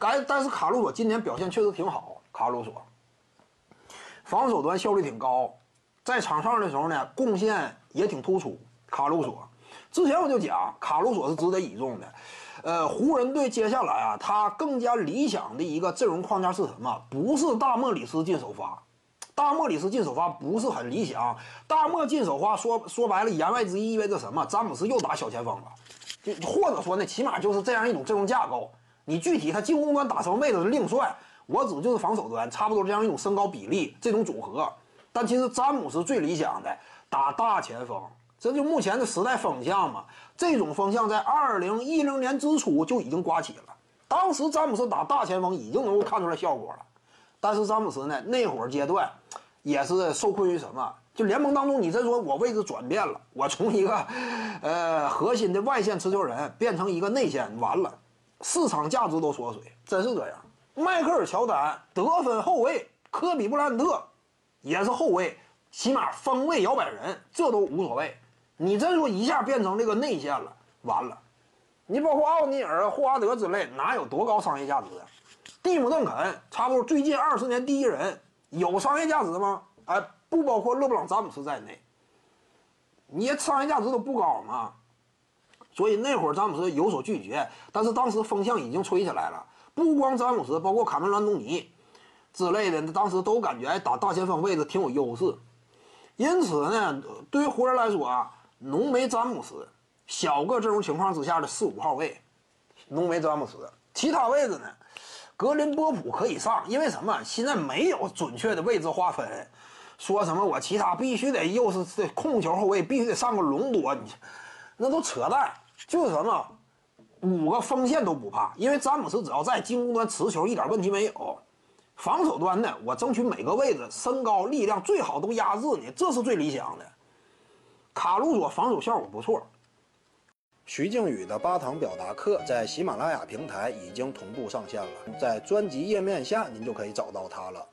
但但是卡鲁索今年表现确实挺好，卡鲁索防守端效率挺高，在场上的时候呢，贡献也挺突出。卡鲁索之前我就讲，卡鲁索是值得倚重的。呃，湖人队接下来啊，他更加理想的一个阵容框架是什么？不是大莫里斯进首发，大莫里斯进首发不是很理想。大莫进首发说说白了，言外之意意味着什么？詹姆斯又打小前锋了，就或者说呢，起码就是这样一种阵容架构。你具体他进攻端打什么位置是另算，我指就是防守端差不多这样一种身高比例这种组合。但其实詹姆斯最理想的打大前锋。这就目前的时代风向嘛，这种风向在二零一零年之初就已经刮起了。当时詹姆斯打大前锋已经能够看出来效果了，但是詹姆斯呢，那会儿阶段也是受困于什么？就联盟当中，你再说我位置转变了，我从一个呃核心的外线持球人变成一个内线，完了，市场价值都缩水，真是这样。迈克尔乔丹得分后卫，科比布莱恩特也是后卫，起码锋位摇摆人，这都无所谓。你这说一下变成这个内线了，完了，你包括奥尼尔、霍华德之类，哪有多高商业价值？蒂姆·邓肯差不多最近二十年第一人，有商业价值吗？哎，不包括勒布朗·詹姆斯在内，你商业价值都不高嘛。所以那会儿詹姆斯有所拒绝，但是当时风向已经吹起来了，不光詹姆斯，包括卡梅伦·安东尼之类的，当时都感觉打大前锋位置挺有优势。因此呢，对于湖人来说啊。浓眉詹姆斯，小个阵容情况之下的四五号位，浓眉詹姆斯，其他位置呢？格林波普可以上，因为什么？现在没有准确的位置划分，说什么我其他必须得又是控球后卫，必须得上个隆多，你那都扯淡。就是什么，五个锋线都不怕，因为詹姆斯只要在进攻端持球一点问题没有，防守端呢，我争取每个位置身高力量最好都压制你，这是最理想的。卡鲁索防守效果不错。徐静宇的八堂表达课在喜马拉雅平台已经同步上线了，在专辑页面下您就可以找到它了。